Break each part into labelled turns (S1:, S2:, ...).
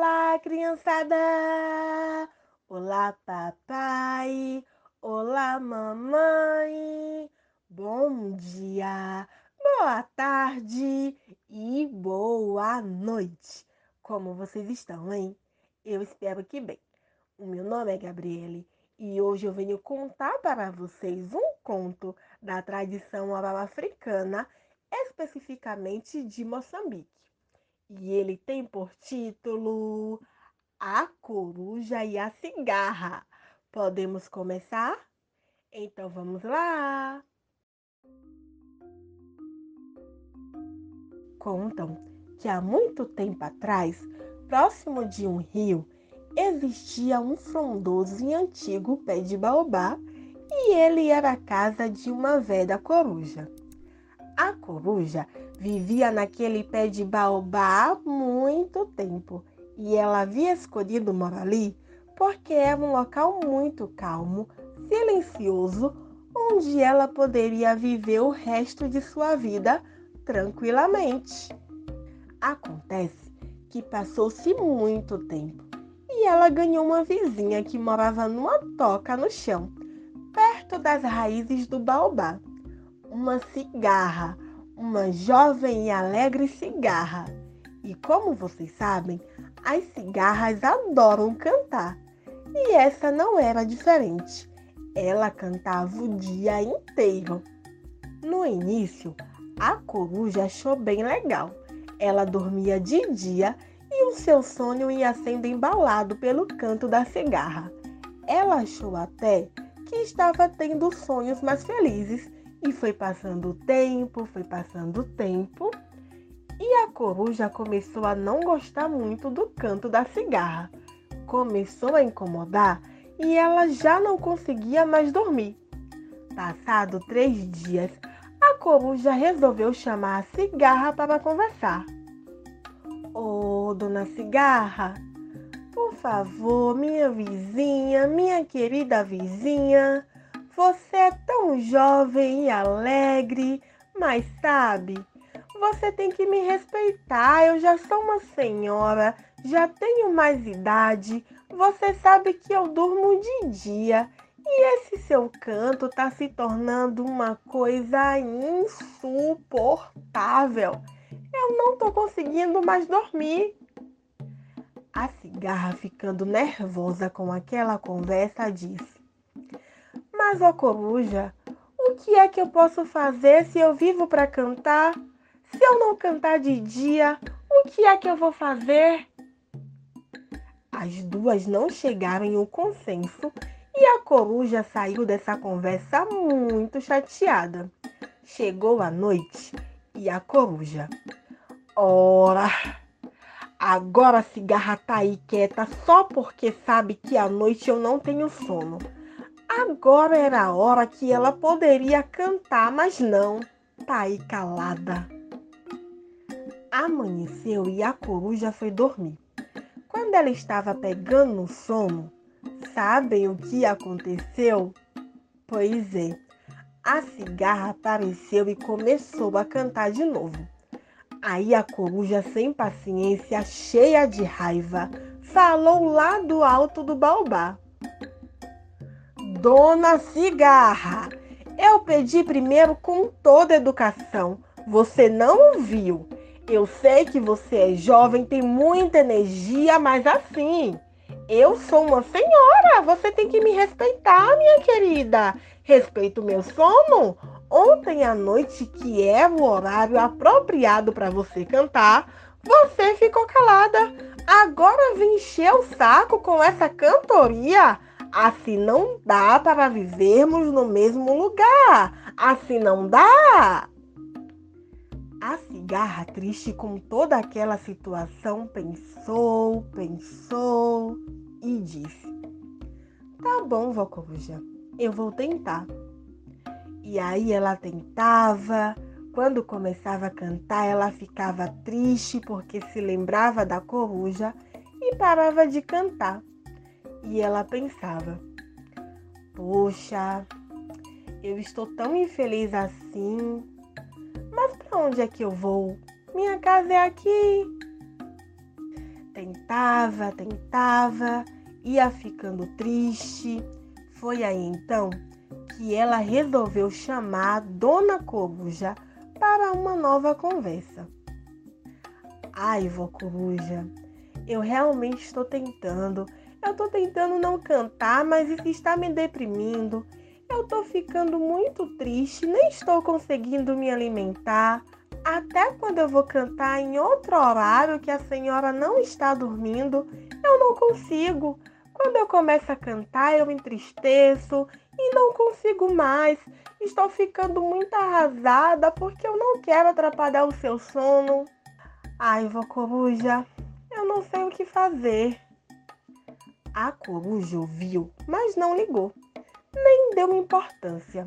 S1: Olá, criançada! Olá, papai! Olá, mamãe! Bom dia, boa tarde e boa noite! Como vocês estão, hein? Eu espero que bem. O meu nome é Gabriele e hoje eu venho contar para vocês um conto da tradição oral africana, especificamente de Moçambique. E ele tem por título A Coruja e a Cigarra. Podemos começar? Então vamos lá! Contam que há muito tempo atrás, próximo de um rio, existia um frondoso e antigo pé de baobá e ele era a casa de uma velha coruja. A coruja vivia naquele pé de baobá há muito tempo e ela havia escolhido morar ali porque era um local muito calmo, silencioso, onde ela poderia viver o resto de sua vida tranquilamente. Acontece que passou-se muito tempo e ela ganhou uma vizinha que morava numa toca no chão, perto das raízes do baobá uma cigarra, uma jovem e alegre cigarra. E como vocês sabem, as cigarras adoram cantar. E essa não era diferente. Ela cantava o dia inteiro. No início, a coruja achou bem legal. Ela dormia de dia e o seu sono ia sendo embalado pelo canto da cigarra. Ela achou até que estava tendo sonhos mais felizes e foi passando o tempo, foi passando o tempo, e a coruja começou a não gostar muito do canto da cigarra. Começou a incomodar e ela já não conseguia mais dormir. Passado três dias, a coruja resolveu chamar a cigarra para conversar. Ô, oh, dona cigarra, por favor, minha vizinha, minha querida vizinha, você é tão jovem e alegre, mas sabe, você tem que me respeitar. Eu já sou uma senhora, já tenho mais idade. Você sabe que eu durmo de dia e esse seu canto tá se tornando uma coisa insuportável. Eu não tô conseguindo mais dormir. A cigarra, ficando nervosa com aquela conversa, disse: mas, ó coruja, o que é que eu posso fazer se eu vivo para cantar? Se eu não cantar de dia, o que é que eu vou fazer? As duas não chegaram em um consenso e a coruja saiu dessa conversa muito chateada. Chegou a noite e a coruja. Ora, agora a cigarra tá aí quieta só porque sabe que à noite eu não tenho sono. Agora era a hora que ela poderia cantar, mas não, tá aí calada. Amanheceu e a coruja foi dormir. Quando ela estava pegando no sono, sabem o que aconteceu? Pois é, a cigarra apareceu e começou a cantar de novo. Aí a coruja, sem paciência, cheia de raiva, falou lá do alto do baobá. Dona Cigarra, eu pedi primeiro com toda educação. Você não ouviu. Eu sei que você é jovem, tem muita energia, mas assim, eu sou uma senhora. Você tem que me respeitar, minha querida. Respeito o meu sono. Ontem à noite, que é o horário apropriado para você cantar, você ficou calada. Agora vem encher o saco com essa cantoria. Assim não dá para vivermos no mesmo lugar. Assim não dá. A cigarra, triste com toda aquela situação, pensou, pensou e disse: Tá bom, vó Coruja, eu vou tentar. E aí ela tentava. Quando começava a cantar, ela ficava triste porque se lembrava da coruja e parava de cantar. E ela pensava: Poxa, eu estou tão infeliz assim. Mas para onde é que eu vou? Minha casa é aqui. Tentava, tentava, ia ficando triste. Foi aí então que ela resolveu chamar Dona Coruja para uma nova conversa. Ai, vó Coruja, eu realmente estou tentando. Eu estou tentando não cantar, mas isso está me deprimindo. Eu estou ficando muito triste, nem estou conseguindo me alimentar. Até quando eu vou cantar em outro horário que a senhora não está dormindo, eu não consigo. Quando eu começo a cantar, eu entristeço e não consigo mais. Estou ficando muito arrasada porque eu não quero atrapalhar o seu sono. Ai, vó Coruja, eu não sei o que fazer. A coruja ouviu, mas não ligou, nem deu importância.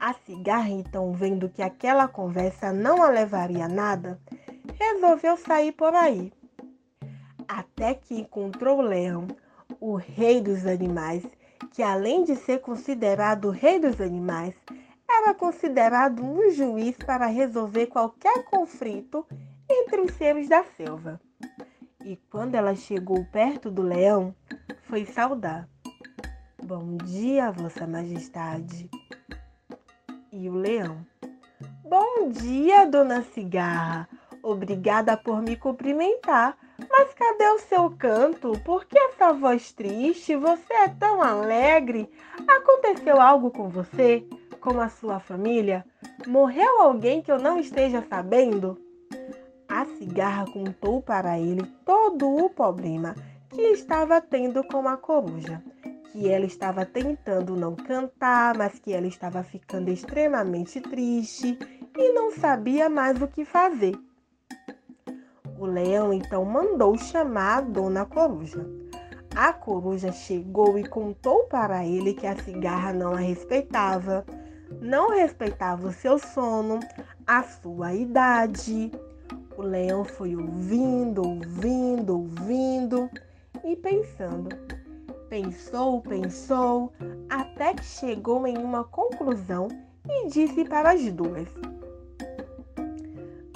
S1: A cigarra, então, vendo que aquela conversa não a levaria a nada, resolveu sair por aí. Até que encontrou o leão, o rei dos animais, que além de ser considerado o rei dos animais, era considerado um juiz para resolver qualquer conflito entre os seres da selva. E quando ela chegou perto do leão, foi saudar. Bom dia, Vossa Majestade. E o leão. Bom dia, Dona Cigarra. Obrigada por me cumprimentar. Mas cadê o seu canto? Por que essa voz triste? Você é tão alegre. Aconteceu algo com você? Com a sua família? Morreu alguém que eu não esteja sabendo? A cigarra contou para ele todo o problema que estava tendo com a coruja. Que ela estava tentando não cantar, mas que ela estava ficando extremamente triste e não sabia mais o que fazer. O leão então mandou chamar a dona coruja. A coruja chegou e contou para ele que a cigarra não a respeitava, não respeitava o seu sono, a sua idade. O leão foi ouvindo, ouvindo, ouvindo e pensando. Pensou, pensou, até que chegou em uma conclusão e disse para as duas: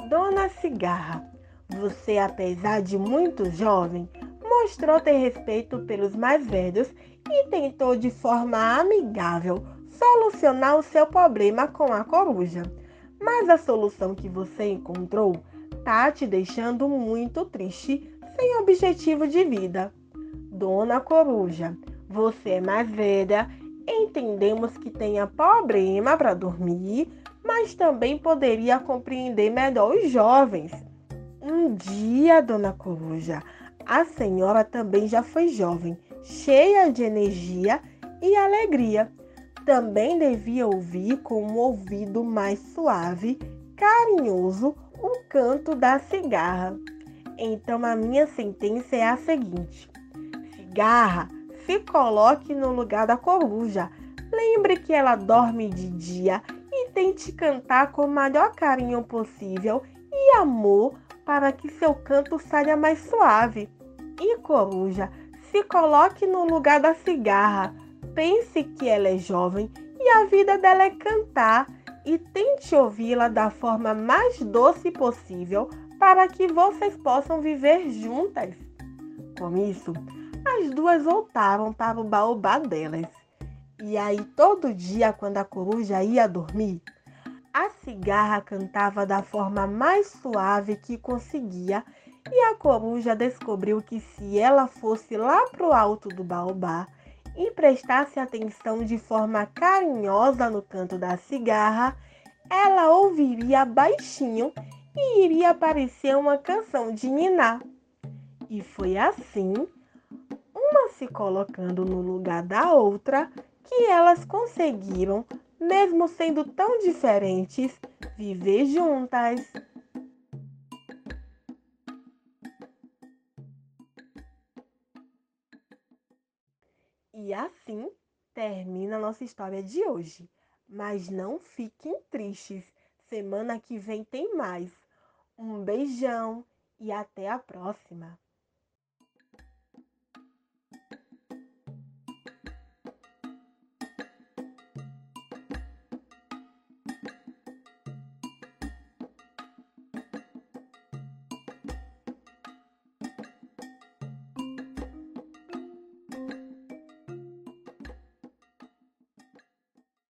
S1: Dona Cigarra, você, apesar de muito jovem, mostrou ter respeito pelos mais velhos e tentou de forma amigável solucionar o seu problema com a coruja. Mas a solução que você encontrou está te deixando muito triste, sem objetivo de vida. Dona Coruja, você é mais velha, entendemos que tenha problema para dormir, mas também poderia compreender melhor os jovens. Um dia, Dona Coruja, a senhora também já foi jovem, cheia de energia e alegria. Também devia ouvir com um ouvido mais suave, carinhoso, o canto da cigarra. Então a minha sentença é a seguinte: cigarra, se coloque no lugar da coruja. Lembre que ela dorme de dia e tente cantar com o maior carinho possível e amor para que seu canto saia mais suave. E coruja, se coloque no lugar da cigarra. Pense que ela é jovem e a vida dela é cantar e tente ouvi-la da forma mais doce possível para que vocês possam viver juntas. Com isso, as duas voltaram para o baobá delas. E aí, todo dia, quando a coruja ia dormir, a cigarra cantava da forma mais suave que conseguia, e a coruja descobriu que se ela fosse lá para o alto do baobá, e prestasse atenção de forma carinhosa no canto da cigarra, ela ouviria baixinho e iria aparecer uma canção de Niná. E foi assim, se colocando no lugar da outra, que elas conseguiram, mesmo sendo tão diferentes, viver juntas. E assim termina nossa história de hoje. Mas não fiquem tristes. Semana que vem tem mais. Um beijão e até a próxima.